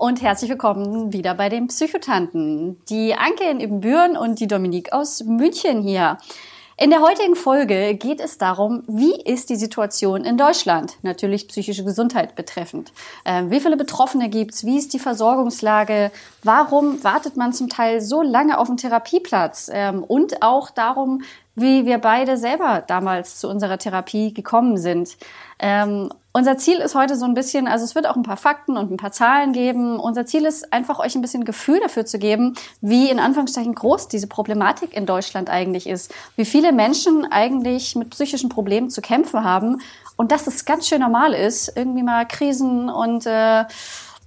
Und herzlich willkommen wieder bei den Psychotanten. Die Anke in Ibbenbüren und die Dominique aus München hier. In der heutigen Folge geht es darum, wie ist die Situation in Deutschland, natürlich psychische Gesundheit betreffend. Ähm, wie viele Betroffene gibt's? Wie ist die Versorgungslage? Warum wartet man zum Teil so lange auf einen Therapieplatz? Ähm, und auch darum, wie wir beide selber damals zu unserer Therapie gekommen sind. Ähm, unser Ziel ist heute so ein bisschen, also es wird auch ein paar Fakten und ein paar Zahlen geben. Unser Ziel ist einfach euch ein bisschen Gefühl dafür zu geben, wie in Anführungszeichen groß diese Problematik in Deutschland eigentlich ist. Wie viele Menschen eigentlich mit psychischen Problemen zu kämpfen haben und dass es ganz schön normal ist, irgendwie mal Krisen und äh,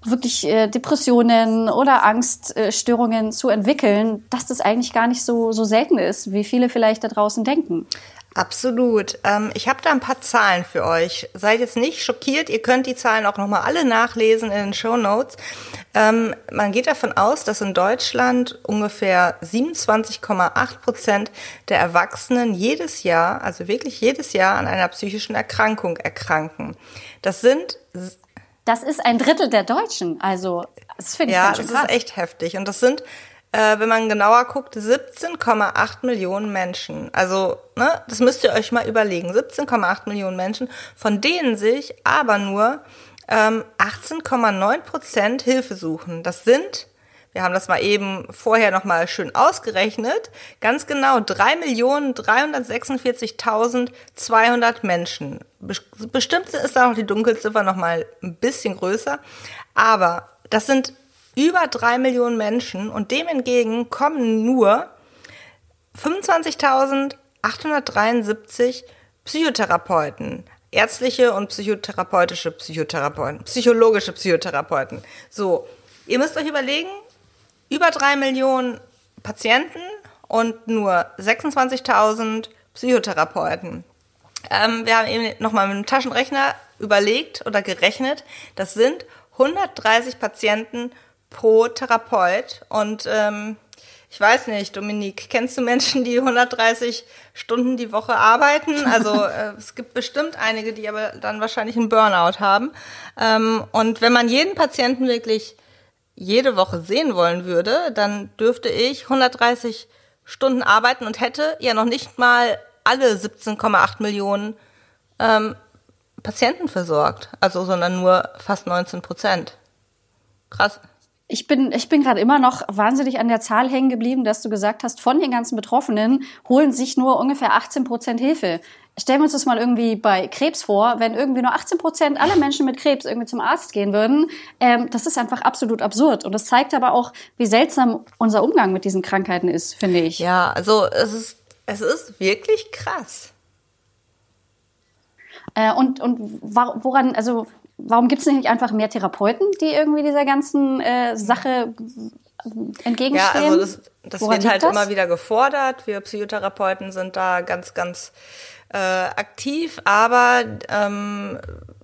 wirklich äh, Depressionen oder Angststörungen äh, zu entwickeln, dass das eigentlich gar nicht so, so selten ist, wie viele vielleicht da draußen denken. Absolut. Ähm, ich habe da ein paar Zahlen für euch. Seid jetzt nicht schockiert. Ihr könnt die Zahlen auch nochmal alle nachlesen in den Show Notes. Ähm, man geht davon aus, dass in Deutschland ungefähr 27,8 Prozent der Erwachsenen jedes Jahr, also wirklich jedes Jahr an einer psychischen Erkrankung erkranken. Das sind das ist ein Drittel der Deutschen. Also, das finde ich Ja, das krass. ist echt heftig. Und das sind äh, wenn man genauer guckt, 17,8 Millionen Menschen. Also, ne, das müsst ihr euch mal überlegen. 17,8 Millionen Menschen, von denen sich aber nur ähm, 18,9 Prozent Hilfe suchen. Das sind, wir haben das mal eben vorher nochmal schön ausgerechnet, ganz genau 3.346.200 Menschen. Bestimmt ist da noch die Dunkelziffer nochmal ein bisschen größer, aber das sind über drei Millionen Menschen und dem entgegen kommen nur 25.873 Psychotherapeuten, ärztliche und psychotherapeutische Psychotherapeuten, psychologische Psychotherapeuten. So, ihr müsst euch überlegen, über drei Millionen Patienten und nur 26.000 Psychotherapeuten. Ähm, wir haben eben nochmal mit dem Taschenrechner überlegt oder gerechnet, das sind 130 Patienten pro Therapeut. Und ähm, ich weiß nicht, Dominique, kennst du Menschen, die 130 Stunden die Woche arbeiten? Also äh, es gibt bestimmt einige, die aber dann wahrscheinlich einen Burnout haben. Ähm, und wenn man jeden Patienten wirklich jede Woche sehen wollen würde, dann dürfte ich 130 Stunden arbeiten und hätte ja noch nicht mal alle 17,8 Millionen ähm, Patienten versorgt. Also, sondern nur fast 19 Prozent. Krass. Ich bin, ich bin gerade immer noch wahnsinnig an der Zahl hängen geblieben, dass du gesagt hast, von den ganzen Betroffenen holen sich nur ungefähr 18 Prozent Hilfe. Stellen wir uns das mal irgendwie bei Krebs vor, wenn irgendwie nur 18 Prozent aller Menschen mit Krebs irgendwie zum Arzt gehen würden. Ähm, das ist einfach absolut absurd. Und das zeigt aber auch, wie seltsam unser Umgang mit diesen Krankheiten ist, finde ich. Ja, also es ist, es ist wirklich krass. Äh, und, und woran, also warum gibt es nicht einfach mehr Therapeuten, die irgendwie dieser ganzen äh, Sache entgegenstehen? Ja, also das, das wird halt das? immer wieder gefordert. Wir Psychotherapeuten sind da ganz, ganz äh, aktiv, aber ähm,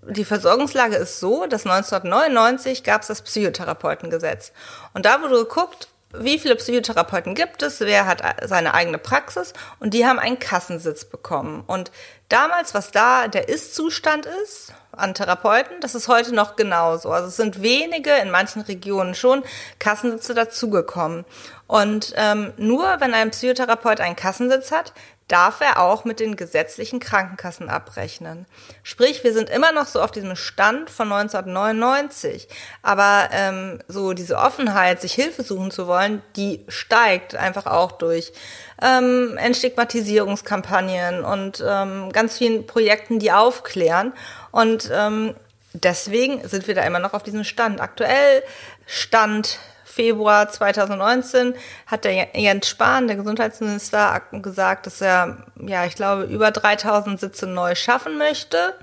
die Versorgungslage ist so, dass 1999 gab es das Psychotherapeutengesetz. Und da wurde geguckt, wie viele Psychotherapeuten gibt es, wer hat seine eigene Praxis und die haben einen Kassensitz bekommen. Und damals, was da der Ist-Zustand ist an Therapeuten, das ist heute noch genauso. Also es sind wenige, in manchen Regionen schon, Kassensitze dazugekommen. Und ähm, nur wenn ein Psychotherapeut einen Kassensitz hat, darf er auch mit den gesetzlichen Krankenkassen abrechnen. Sprich, wir sind immer noch so auf diesem Stand von 1999. Aber ähm, so diese Offenheit, sich Hilfe suchen zu wollen, die steigt einfach auch durch ähm, Entstigmatisierungskampagnen und ähm, ganz vielen Projekten, die aufklären. Und ähm, deswegen sind wir da immer noch auf diesem Stand. Aktuell Stand Februar 2019 hat der Jens Spahn, der Gesundheitsminister, gesagt, dass er, ja, ich glaube, über 3000 Sitze neu schaffen möchte.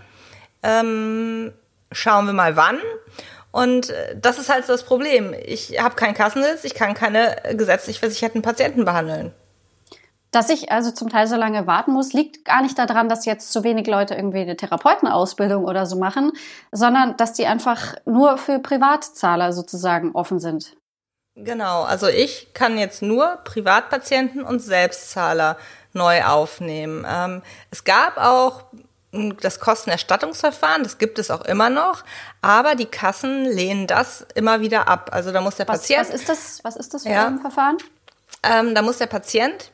Ähm, schauen wir mal wann. Und äh, das ist halt so das Problem. Ich habe keinen Kassensitz, ich kann keine gesetzlich versicherten Patienten behandeln. Dass ich also zum Teil so lange warten muss, liegt gar nicht daran, dass jetzt zu wenig Leute irgendwie eine Therapeutenausbildung oder so machen, sondern dass die einfach nur für Privatzahler sozusagen offen sind. Genau, also ich kann jetzt nur Privatpatienten und Selbstzahler neu aufnehmen. Ähm, es gab auch das Kostenerstattungsverfahren, das gibt es auch immer noch, aber die Kassen lehnen das immer wieder ab. Also da muss der was, Patient. Was ist das? Was ist das für ja, ein Verfahren? Ähm, da muss der Patient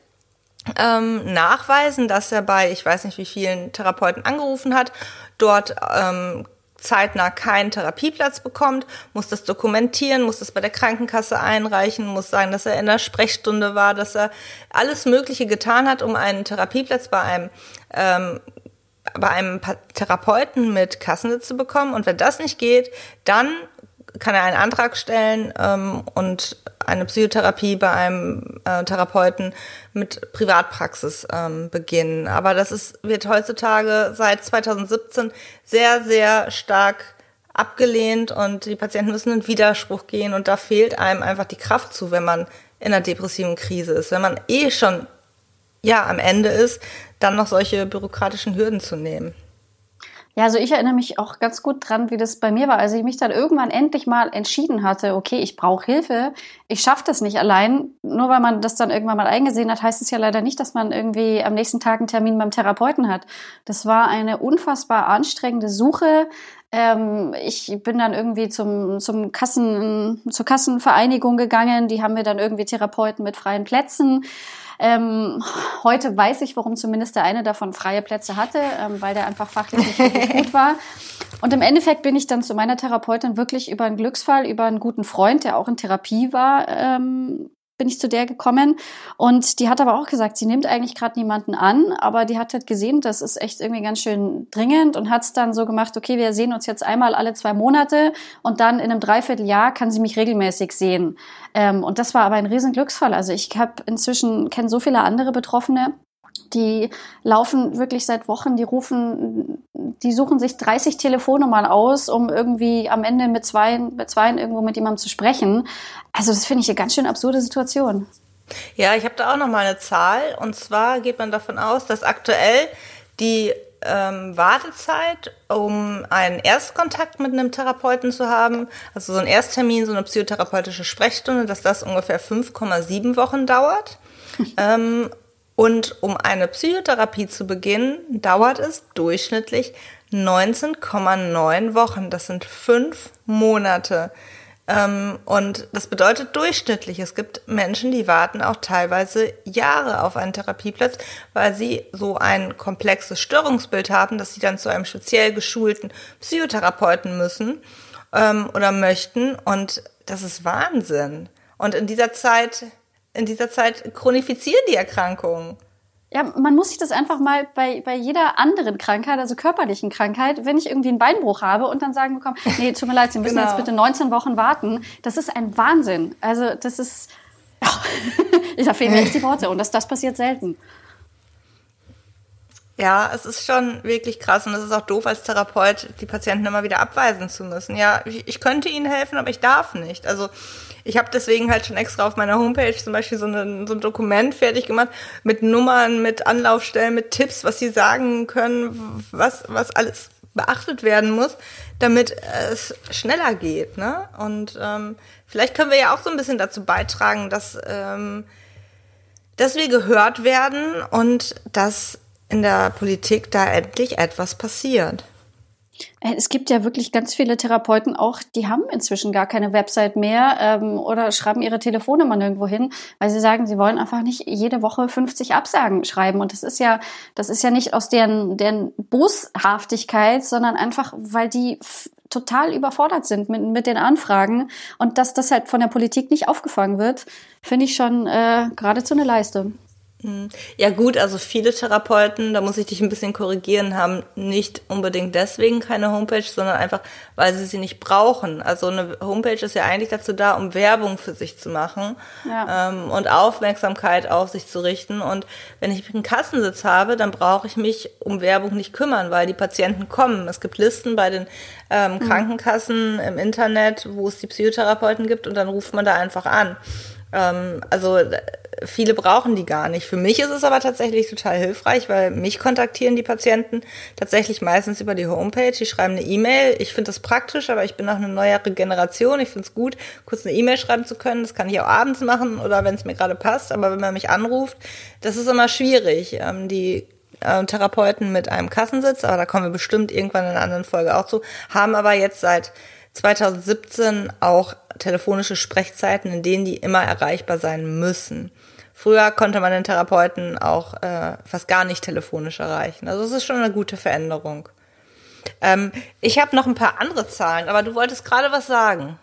ähm, nachweisen, dass er bei, ich weiß nicht wie vielen Therapeuten angerufen hat, dort ähm, zeitnah keinen Therapieplatz bekommt, muss das dokumentieren, muss das bei der Krankenkasse einreichen, muss sagen, dass er in der Sprechstunde war, dass er alles Mögliche getan hat, um einen Therapieplatz bei einem ähm, bei einem Therapeuten mit Kassensitz zu bekommen. Und wenn das nicht geht, dann kann er einen Antrag stellen ähm, und eine Psychotherapie bei einem äh, Therapeuten mit Privatpraxis ähm, beginnen. Aber das ist, wird heutzutage seit 2017 sehr, sehr stark abgelehnt und die Patienten müssen in Widerspruch gehen und da fehlt einem einfach die Kraft zu, wenn man in einer depressiven Krise ist. Wenn man eh schon ja am Ende ist, dann noch solche bürokratischen Hürden zu nehmen. Ja, also ich erinnere mich auch ganz gut dran, wie das bei mir war, als ich mich dann irgendwann endlich mal entschieden hatte, okay, ich brauche Hilfe, ich schaffe das nicht allein. Nur weil man das dann irgendwann mal eingesehen hat, heißt es ja leider nicht, dass man irgendwie am nächsten Tag einen Termin beim Therapeuten hat. Das war eine unfassbar anstrengende Suche. Ähm, ich bin dann irgendwie zum, zum Kassen, zur Kassenvereinigung gegangen. Die haben mir dann irgendwie Therapeuten mit freien Plätzen. Ähm, heute weiß ich, warum zumindest der eine davon freie Plätze hatte, ähm, weil der einfach fachlich nicht wirklich gut war. Und im Endeffekt bin ich dann zu meiner Therapeutin wirklich über einen Glücksfall, über einen guten Freund, der auch in Therapie war, ähm, bin ich zu der gekommen. Und die hat aber auch gesagt, sie nimmt eigentlich gerade niemanden an, aber die hat halt gesehen, das ist echt irgendwie ganz schön dringend und hat es dann so gemacht, okay, wir sehen uns jetzt einmal alle zwei Monate und dann in einem Dreivierteljahr kann sie mich regelmäßig sehen. Ähm, und das war aber ein riesen Glücksfall. Also ich habe inzwischen, kenne so viele andere Betroffene, die laufen wirklich seit Wochen, die rufen, die suchen sich 30 Telefonnummern aus, um irgendwie am Ende mit zwei, mit zwei irgendwo mit jemandem zu sprechen. Also das finde ich eine ganz schön absurde Situation. Ja, ich habe da auch noch mal eine Zahl. Und zwar geht man davon aus, dass aktuell die ähm, Wartezeit, um einen Erstkontakt mit einem Therapeuten zu haben, also so ein Ersttermin, so eine psychotherapeutische Sprechstunde, dass das ungefähr 5,7 Wochen dauert. ähm, und um eine Psychotherapie zu beginnen, dauert es durchschnittlich 19,9 Wochen. Das sind fünf Monate. Ähm, und das bedeutet durchschnittlich. Es gibt Menschen, die warten auch teilweise Jahre auf einen Therapieplatz, weil sie so ein komplexes Störungsbild haben, dass sie dann zu einem speziell geschulten Psychotherapeuten müssen ähm, oder möchten. Und das ist Wahnsinn. Und in dieser Zeit in dieser Zeit chronifizieren die Erkrankungen. Ja, man muss sich das einfach mal bei, bei jeder anderen Krankheit, also körperlichen Krankheit, wenn ich irgendwie einen Beinbruch habe und dann sagen bekomme, nee, tut mir leid, Sie müssen genau. jetzt bitte 19 Wochen warten. Das ist ein Wahnsinn. Also das ist, oh, da fehlen mir echt die Worte und das, das passiert selten. Ja, es ist schon wirklich krass und es ist auch doof als Therapeut, die Patienten immer wieder abweisen zu müssen. Ja, ich, ich könnte ihnen helfen, aber ich darf nicht. Also ich habe deswegen halt schon extra auf meiner Homepage zum Beispiel so, eine, so ein Dokument fertig gemacht mit Nummern, mit Anlaufstellen, mit Tipps, was sie sagen können, was, was alles beachtet werden muss, damit es schneller geht. Ne? Und ähm, vielleicht können wir ja auch so ein bisschen dazu beitragen, dass, ähm, dass wir gehört werden und dass in der Politik da endlich etwas passiert. Äh, es gibt ja wirklich ganz viele Therapeuten auch, die haben inzwischen gar keine Website mehr ähm, oder schreiben ihre Telefonnummer nirgendwo hin, weil sie sagen, sie wollen einfach nicht jede Woche 50 Absagen schreiben. Und das ist ja, das ist ja nicht aus deren, deren Boshaftigkeit, sondern einfach, weil die total überfordert sind mit, mit den Anfragen und dass das halt von der Politik nicht aufgefangen wird, finde ich schon äh, geradezu eine Leiste. Hm. Ja gut, also viele Therapeuten, da muss ich dich ein bisschen korrigieren, haben nicht unbedingt deswegen keine Homepage, sondern einfach, weil sie sie nicht brauchen. Also eine Homepage ist ja eigentlich dazu da, um Werbung für sich zu machen ja. ähm, und Aufmerksamkeit auf sich zu richten. Und wenn ich einen Kassensitz habe, dann brauche ich mich um Werbung nicht kümmern, weil die Patienten kommen. Es gibt Listen bei den ähm, mhm. Krankenkassen im Internet, wo es die Psychotherapeuten gibt und dann ruft man da einfach an. Ähm, also viele brauchen die gar nicht. Für mich ist es aber tatsächlich total hilfreich, weil mich kontaktieren die Patienten tatsächlich meistens über die Homepage. Die schreiben eine E-Mail. Ich finde das praktisch, aber ich bin auch eine neuere Generation. Ich finde es gut, kurz eine E-Mail schreiben zu können. Das kann ich auch abends machen oder wenn es mir gerade passt. Aber wenn man mich anruft, das ist immer schwierig. Ähm, die äh, Therapeuten mit einem Kassensitz, aber da kommen wir bestimmt irgendwann in einer anderen Folge auch zu, haben aber jetzt seit 2017 auch telefonische Sprechzeiten, in denen die immer erreichbar sein müssen. Früher konnte man den Therapeuten auch äh, fast gar nicht telefonisch erreichen. Also es ist schon eine gute Veränderung. Ähm, ich habe noch ein paar andere Zahlen, aber du wolltest gerade was sagen.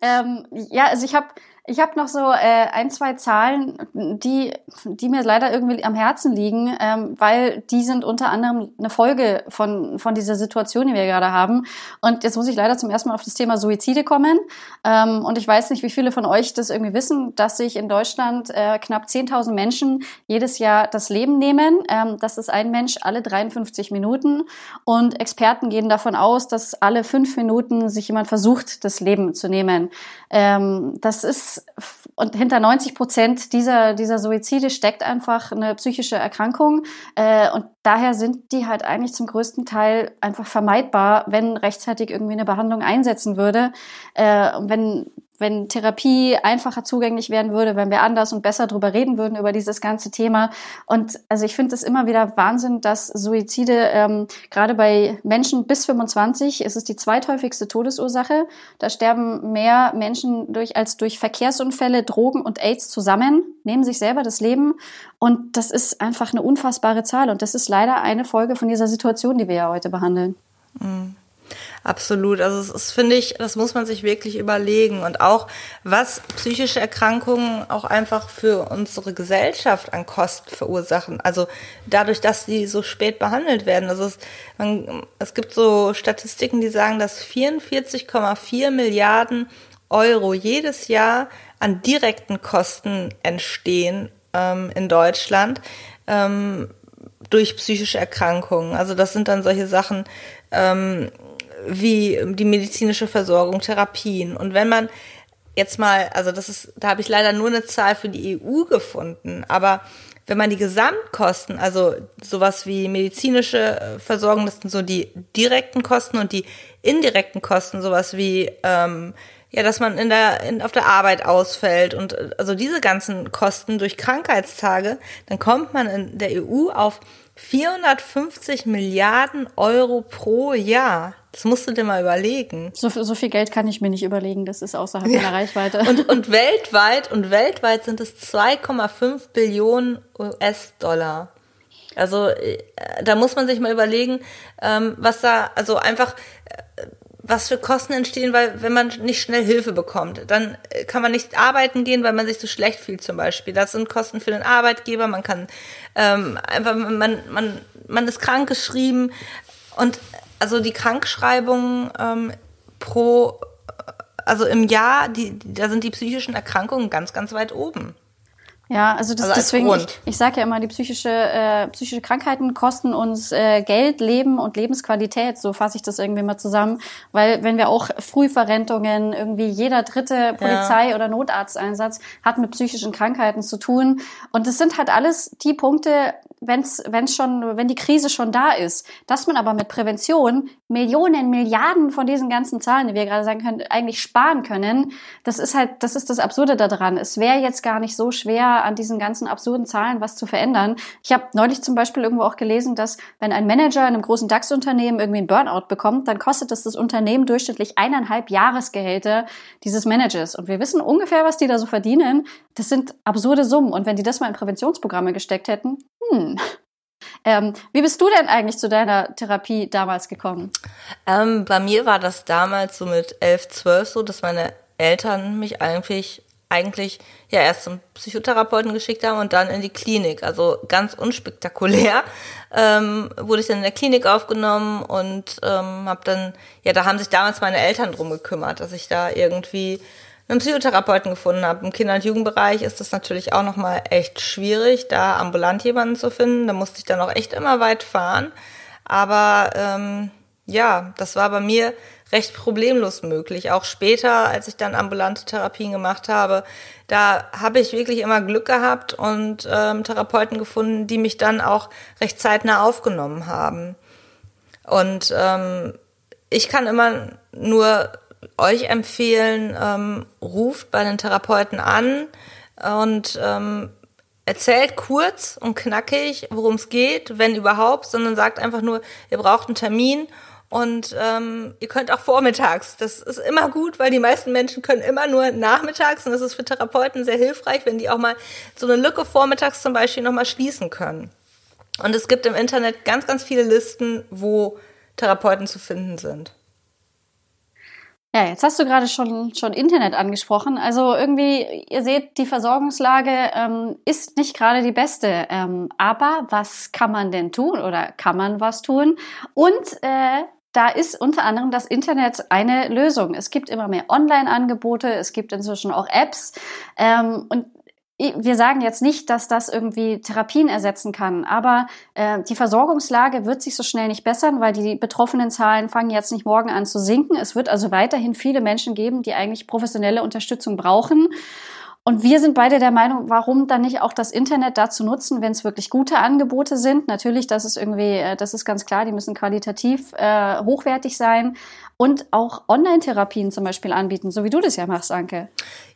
Ähm, ja, also ich habe ich habe noch so äh, ein, zwei Zahlen, die, die mir leider irgendwie am Herzen liegen, ähm, weil die sind unter anderem eine Folge von, von dieser Situation, die wir gerade haben. Und jetzt muss ich leider zum ersten Mal auf das Thema Suizide kommen. Ähm, und ich weiß nicht, wie viele von euch das irgendwie wissen, dass sich in Deutschland äh, knapp 10.000 Menschen jedes Jahr das Leben nehmen. Ähm, das ist ein Mensch alle 53 Minuten. Und Experten gehen davon aus, dass alle fünf Minuten sich jemand versucht, das Leben zu nehmen. Ähm, das ist und hinter 90 Prozent dieser, dieser Suizide steckt einfach eine psychische Erkrankung. Äh, und daher sind die halt eigentlich zum größten Teil einfach vermeidbar, wenn rechtzeitig irgendwie eine Behandlung einsetzen würde. Äh, wenn wenn Therapie einfacher zugänglich werden würde, wenn wir anders und besser drüber reden würden über dieses ganze Thema. Und also ich finde es immer wieder Wahnsinn, dass Suizide ähm, gerade bei Menschen bis 25 ist es die zweithäufigste Todesursache. Da sterben mehr Menschen durch als durch Verkehrsunfälle, Drogen und AIDS zusammen, nehmen sich selber das Leben. Und das ist einfach eine unfassbare Zahl. Und das ist leider eine Folge von dieser Situation, die wir ja heute behandeln. Mhm. Absolut. Also es ist, finde ich, das muss man sich wirklich überlegen. Und auch, was psychische Erkrankungen auch einfach für unsere Gesellschaft an Kosten verursachen. Also dadurch, dass sie so spät behandelt werden. Also es, man, es gibt so Statistiken, die sagen, dass 44,4 Milliarden Euro jedes Jahr an direkten Kosten entstehen ähm, in Deutschland. Ähm, durch psychische Erkrankungen. Also das sind dann solche Sachen, ähm, wie die medizinische Versorgung, Therapien. Und wenn man jetzt mal, also das ist, da habe ich leider nur eine Zahl für die EU gefunden, aber wenn man die Gesamtkosten, also sowas wie medizinische äh, Versorgung, das sind so die direkten Kosten und die indirekten Kosten, sowas wie ähm, ja, dass man in der in, auf der Arbeit ausfällt und also diese ganzen Kosten durch Krankheitstage, dann kommt man in der EU auf 450 Milliarden Euro pro Jahr. Das musst du dir mal überlegen. So, so viel Geld kann ich mir nicht überlegen, das ist außerhalb ja. meiner Reichweite. Und, und weltweit, und weltweit sind es 2,5 Billionen US-Dollar. Also äh, da muss man sich mal überlegen, ähm, was da, also einfach, äh, was für Kosten entstehen, weil wenn man nicht schnell Hilfe bekommt, dann äh, kann man nicht arbeiten gehen, weil man sich so schlecht fühlt zum Beispiel. Das sind Kosten für den Arbeitgeber, man kann ähm, einfach, man, man, man ist krank geschrieben und also die Krankschreibungen ähm, pro, also im Jahr, die, da sind die psychischen Erkrankungen ganz, ganz weit oben. Ja, also, das, also deswegen, Grund. ich, ich sage ja immer, die psychische, äh, psychische Krankheiten kosten uns äh, Geld, Leben und Lebensqualität, so fasse ich das irgendwie mal zusammen. Weil wenn wir auch Frühverrentungen, irgendwie jeder dritte Polizei- ja. oder Notarzteinsatz hat mit psychischen Krankheiten zu tun. Und das sind halt alles die Punkte, wenn's, wenn's schon, wenn die Krise schon da ist, dass man aber mit Prävention Millionen, Milliarden von diesen ganzen Zahlen, die wir gerade sagen können, eigentlich sparen können, das ist halt, das ist das Absurde daran. Es wäre jetzt gar nicht so schwer, an diesen ganzen absurden Zahlen was zu verändern. Ich habe neulich zum Beispiel irgendwo auch gelesen, dass wenn ein Manager in einem großen DAX-Unternehmen irgendwie einen Burnout bekommt, dann kostet das das Unternehmen durchschnittlich eineinhalb Jahresgehälter dieses Managers. Und wir wissen ungefähr, was die da so verdienen. Das sind absurde Summen. Und wenn die das mal in Präventionsprogramme gesteckt hätten, hm. Ähm, wie bist du denn eigentlich zu deiner Therapie damals gekommen? Ähm, bei mir war das damals so mit elf, zwölf so, dass meine Eltern mich eigentlich eigentlich ja erst zum Psychotherapeuten geschickt haben und dann in die Klinik. Also ganz unspektakulär ähm, wurde ich dann in der Klinik aufgenommen und ähm, habe dann, ja, da haben sich damals meine Eltern drum gekümmert, dass ich da irgendwie einen Psychotherapeuten gefunden habe. Im Kinder- und Jugendbereich ist das natürlich auch nochmal echt schwierig, da ambulant jemanden zu finden. Da musste ich dann auch echt immer weit fahren. Aber ähm, ja, das war bei mir recht problemlos möglich. Auch später, als ich dann ambulante Therapien gemacht habe, da habe ich wirklich immer Glück gehabt und ähm, Therapeuten gefunden, die mich dann auch recht zeitnah aufgenommen haben. Und ähm, ich kann immer nur euch empfehlen, ähm, ruft bei den Therapeuten an und ähm, erzählt kurz und knackig, worum es geht, wenn überhaupt, sondern sagt einfach nur, ihr braucht einen Termin und ähm, ihr könnt auch vormittags. Das ist immer gut, weil die meisten Menschen können immer nur nachmittags und das ist für Therapeuten sehr hilfreich, wenn die auch mal so eine Lücke vormittags zum Beispiel nochmal schließen können. Und es gibt im Internet ganz, ganz viele Listen, wo Therapeuten zu finden sind. Ja, jetzt hast du gerade schon, schon Internet angesprochen. Also irgendwie, ihr seht, die Versorgungslage ähm, ist nicht gerade die beste. Ähm, aber was kann man denn tun oder kann man was tun? Und äh, da ist unter anderem das Internet eine Lösung. Es gibt immer mehr Online-Angebote, es gibt inzwischen auch Apps. Ähm, und wir sagen jetzt nicht, dass das irgendwie Therapien ersetzen kann, aber äh, die Versorgungslage wird sich so schnell nicht bessern, weil die betroffenen Zahlen fangen jetzt nicht morgen an zu sinken. Es wird also weiterhin viele Menschen geben, die eigentlich professionelle Unterstützung brauchen. Und wir sind beide der Meinung, warum dann nicht auch das Internet dazu nutzen, wenn es wirklich gute Angebote sind. Natürlich, das ist irgendwie, äh, das ist ganz klar, die müssen qualitativ äh, hochwertig sein und auch Online-Therapien zum Beispiel anbieten, so wie du das ja machst, Anke.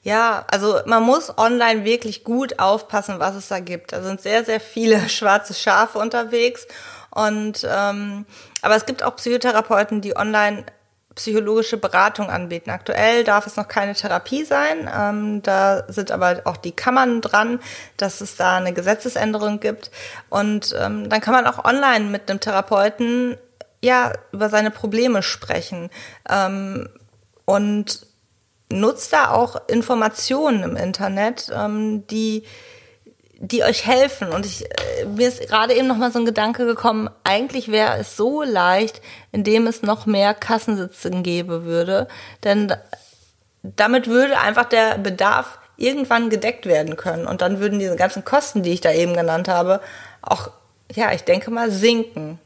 Ja, also man muss online wirklich gut aufpassen, was es da gibt. Da sind sehr, sehr viele schwarze Schafe unterwegs. Und ähm, aber es gibt auch Psychotherapeuten, die online psychologische Beratung anbieten. Aktuell darf es noch keine Therapie sein. Ähm, da sind aber auch die Kammern dran, dass es da eine Gesetzesänderung gibt. Und ähm, dann kann man auch online mit einem Therapeuten ja über seine Probleme sprechen ähm, und nutzt da auch Informationen im Internet, ähm, die die euch helfen. Und ich, äh, mir ist gerade eben noch mal so ein Gedanke gekommen, eigentlich wäre es so leicht, indem es noch mehr Kassensitzen gäbe würde. Denn damit würde einfach der Bedarf irgendwann gedeckt werden können. Und dann würden diese ganzen Kosten, die ich da eben genannt habe, auch, ja, ich denke mal, sinken.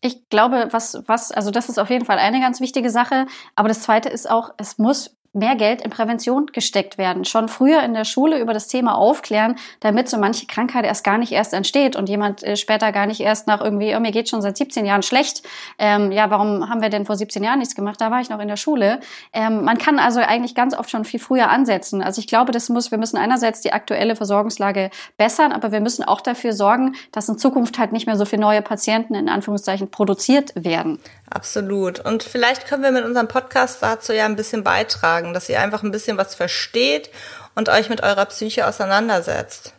Ich glaube, was, was, also das ist auf jeden Fall eine ganz wichtige Sache. Aber das zweite ist auch, es muss mehr Geld in Prävention gesteckt werden. Schon früher in der Schule über das Thema aufklären, damit so manche Krankheit erst gar nicht erst entsteht und jemand äh, später gar nicht erst nach irgendwie, oh, mir geht schon seit 17 Jahren schlecht. Ähm, ja, warum haben wir denn vor 17 Jahren nichts gemacht? Da war ich noch in der Schule. Ähm, man kann also eigentlich ganz oft schon viel früher ansetzen. Also ich glaube, das muss, wir müssen einerseits die aktuelle Versorgungslage bessern, aber wir müssen auch dafür sorgen, dass in Zukunft halt nicht mehr so viele neue Patienten in Anführungszeichen produziert werden. Absolut. Und vielleicht können wir mit unserem Podcast dazu ja ein bisschen beitragen, dass ihr einfach ein bisschen was versteht und euch mit eurer Psyche auseinandersetzt.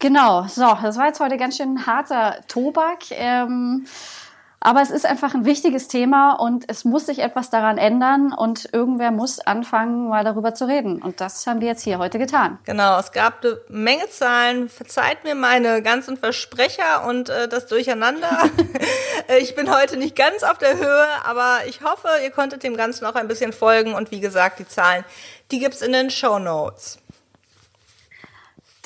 Genau, so, das war jetzt heute ganz schön harter Tobak. Ähm, aber es ist einfach ein wichtiges Thema und es muss sich etwas daran ändern und irgendwer muss anfangen, mal darüber zu reden. Und das haben wir jetzt hier heute getan. Genau, es gab eine Menge Zahlen. Verzeiht mir meine ganzen Versprecher und äh, das Durcheinander. ich bin heute nicht ganz auf der Höhe, aber ich hoffe, ihr konntet dem Ganzen auch ein bisschen folgen. Und wie gesagt, die Zahlen, die gibt's in den Show Notes.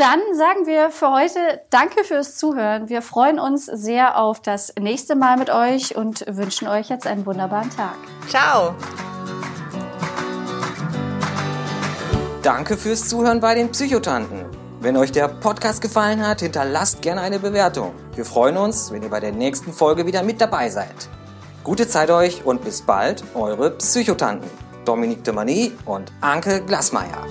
Dann sagen wir für heute Danke fürs Zuhören. Wir freuen uns sehr auf das nächste Mal mit euch und wünschen euch jetzt einen wunderbaren Tag. Ciao. Danke fürs Zuhören bei den Psychotanten. Wenn euch der Podcast gefallen hat, hinterlasst gerne eine Bewertung. Wir freuen uns, wenn ihr bei der nächsten Folge wieder mit dabei seid. Gute Zeit euch und bis bald, eure Psychotanten. Dominique de Mani und Anke Glasmeier.